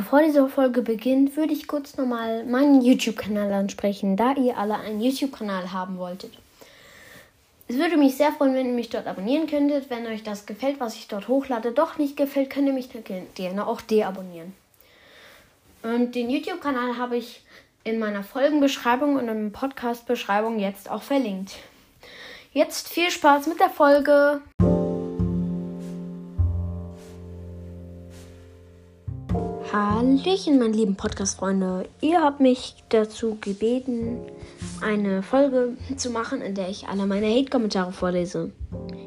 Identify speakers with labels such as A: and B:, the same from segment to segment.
A: Bevor diese Folge beginnt, würde ich kurz nochmal meinen YouTube-Kanal ansprechen, da ihr alle einen YouTube-Kanal haben wolltet. Es würde mich sehr freuen, wenn ihr mich dort abonnieren könntet. Wenn euch das gefällt, was ich dort hochlade, doch nicht gefällt, könnt ihr mich gerne auch deabonnieren. Und den YouTube-Kanal habe ich in meiner Folgenbeschreibung und in der Podcast-Beschreibung jetzt auch verlinkt. Jetzt viel Spaß mit der Folge. Hallöchen, meine lieben Podcast-Freunde. Ihr habt mich dazu gebeten, eine Folge zu machen, in der ich alle meine Hate-Kommentare vorlese.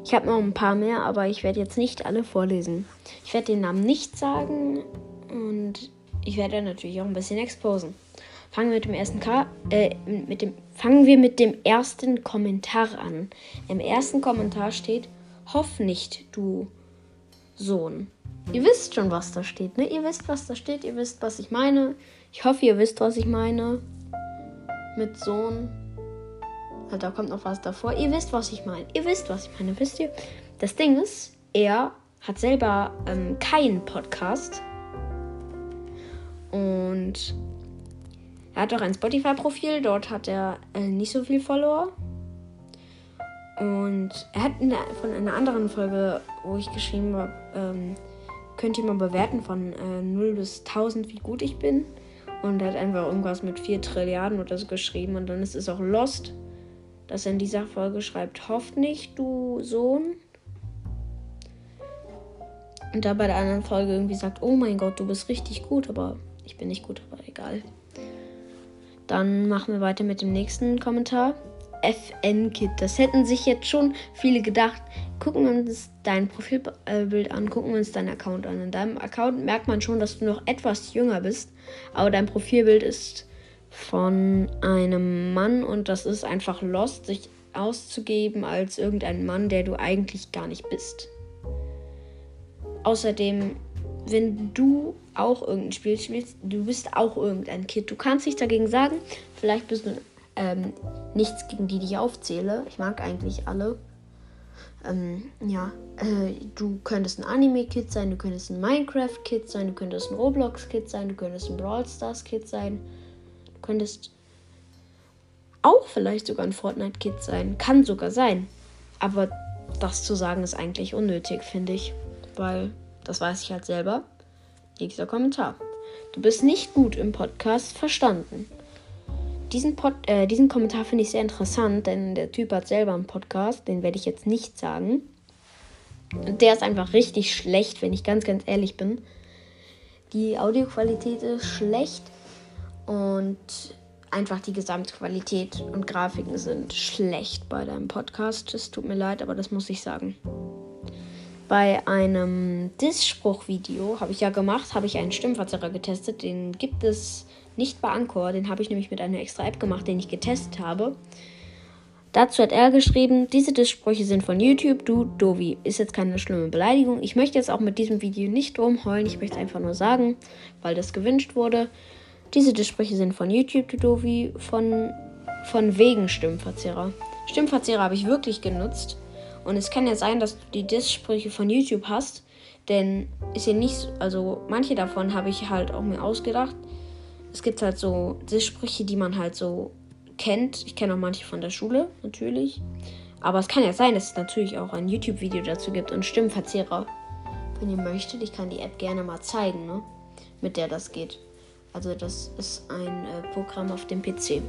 A: Ich habe noch ein paar mehr, aber ich werde jetzt nicht alle vorlesen. Ich werde den Namen nicht sagen und ich werde natürlich auch ein bisschen exposen. Fangen wir mit dem ersten K äh, mit dem fangen wir mit dem ersten Kommentar an. Im ersten Kommentar steht: Hoff nicht, du Sohn. Ihr wisst schon, was da steht, ne? Ihr wisst, was da steht, ihr wisst, was ich meine. Ich hoffe, ihr wisst, was ich meine. Mit Sohn. Halt, da kommt noch was davor. Ihr wisst, was ich meine. Ihr wisst, was ich meine, wisst ihr? Das Ding ist, er hat selber ähm, keinen Podcast. Und er hat auch ein Spotify-Profil. Dort hat er äh, nicht so viel Follower. Und er hat der, von einer anderen Folge, wo ich geschrieben habe, ähm, könnt ihr mal bewerten von äh, 0 bis 1000, wie gut ich bin. Und er hat einfach irgendwas mit 4 Trilliarden oder so geschrieben. Und dann ist es auch Lost, dass er in dieser Folge schreibt, hofft nicht, du Sohn. Und da bei der anderen Folge irgendwie sagt, oh mein Gott, du bist richtig gut, aber ich bin nicht gut, aber egal. Dann machen wir weiter mit dem nächsten Kommentar. FN-Kit. Das hätten sich jetzt schon viele gedacht. Gucken uns dein Profilbild an, gucken uns deinen Account an. In deinem Account merkt man schon, dass du noch etwas jünger bist, aber dein Profilbild ist von einem Mann und das ist einfach lost, sich auszugeben als irgendein Mann, der du eigentlich gar nicht bist. Außerdem, wenn du auch irgendein Spiel spielst, du bist auch irgendein Kid. Du kannst nichts dagegen sagen. Vielleicht bist du ähm, nichts gegen die, die ich aufzähle. Ich mag eigentlich alle. Ähm, ja, äh, du könntest ein Anime-Kid sein, du könntest ein Minecraft-Kid sein, du könntest ein Roblox-Kid sein, du könntest ein Brawl Stars-Kid sein, du könntest auch vielleicht sogar ein Fortnite-Kid sein. Kann sogar sein. Aber das zu sagen ist eigentlich unnötig, finde ich. Weil das weiß ich halt selber. Nächster Kommentar. Du bist nicht gut im Podcast verstanden diesen, Pod, äh, diesen Kommentar finde ich sehr interessant, denn der Typ hat selber einen Podcast, den werde ich jetzt nicht sagen. Der ist einfach richtig schlecht, wenn ich ganz, ganz ehrlich bin. Die Audioqualität ist schlecht und einfach die Gesamtqualität und Grafiken sind schlecht bei deinem Podcast. Es tut mir leid, aber das muss ich sagen. Bei einem Diss-Spruch-Video habe ich ja gemacht, habe ich einen Stimmverzerrer getestet. Den gibt es nicht bei Anchor, den habe ich nämlich mit einer extra App gemacht, den ich getestet habe. Dazu hat er geschrieben, diese Disssprüche sind von YouTube, du Dovi. Ist jetzt keine schlimme Beleidigung. Ich möchte jetzt auch mit diesem Video nicht rumheulen, ich möchte einfach nur sagen, weil das gewünscht wurde. Diese Disssprüche sind von YouTube, du Dovi, von, von wegen Stimmverzehrer. Stimmverzehrer habe ich wirklich genutzt. Und es kann ja sein, dass du die Disssprüche von YouTube hast. Denn ist ja nicht, also manche davon habe ich halt auch mir ausgedacht es gibt halt so Sprüche, die man halt so kennt. Ich kenne auch manche von der Schule, natürlich. Aber es kann ja sein, dass es natürlich auch ein YouTube-Video dazu gibt und Stimmverzehrer. Wenn ihr möchtet, ich kann die App gerne mal zeigen, ne? mit der das geht. Also das ist ein äh, Programm auf dem PC.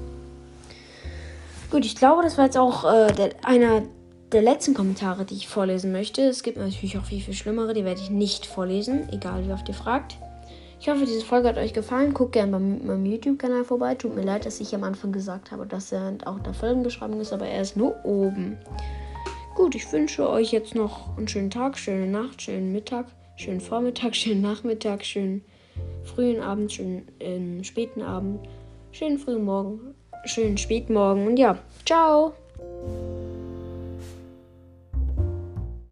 A: Gut, ich glaube, das war jetzt auch äh, der, einer der letzten Kommentare, die ich vorlesen möchte. Es gibt natürlich auch viel, viel schlimmere, die werde ich nicht vorlesen, egal wie oft ihr fragt. Ich hoffe, diese Folge hat euch gefallen. Guckt gerne bei meinem YouTube-Kanal vorbei. Tut mir leid, dass ich am Anfang gesagt habe, dass er auch in der Folgenbeschreibung ist, aber er ist nur oben. Gut, ich wünsche euch jetzt noch einen schönen Tag, schöne Nacht, schönen Mittag, schönen Vormittag, schönen Nachmittag, schönen frühen Abend, schönen äh, späten Abend, schönen frühen Morgen, schönen späten Morgen und ja, ciao!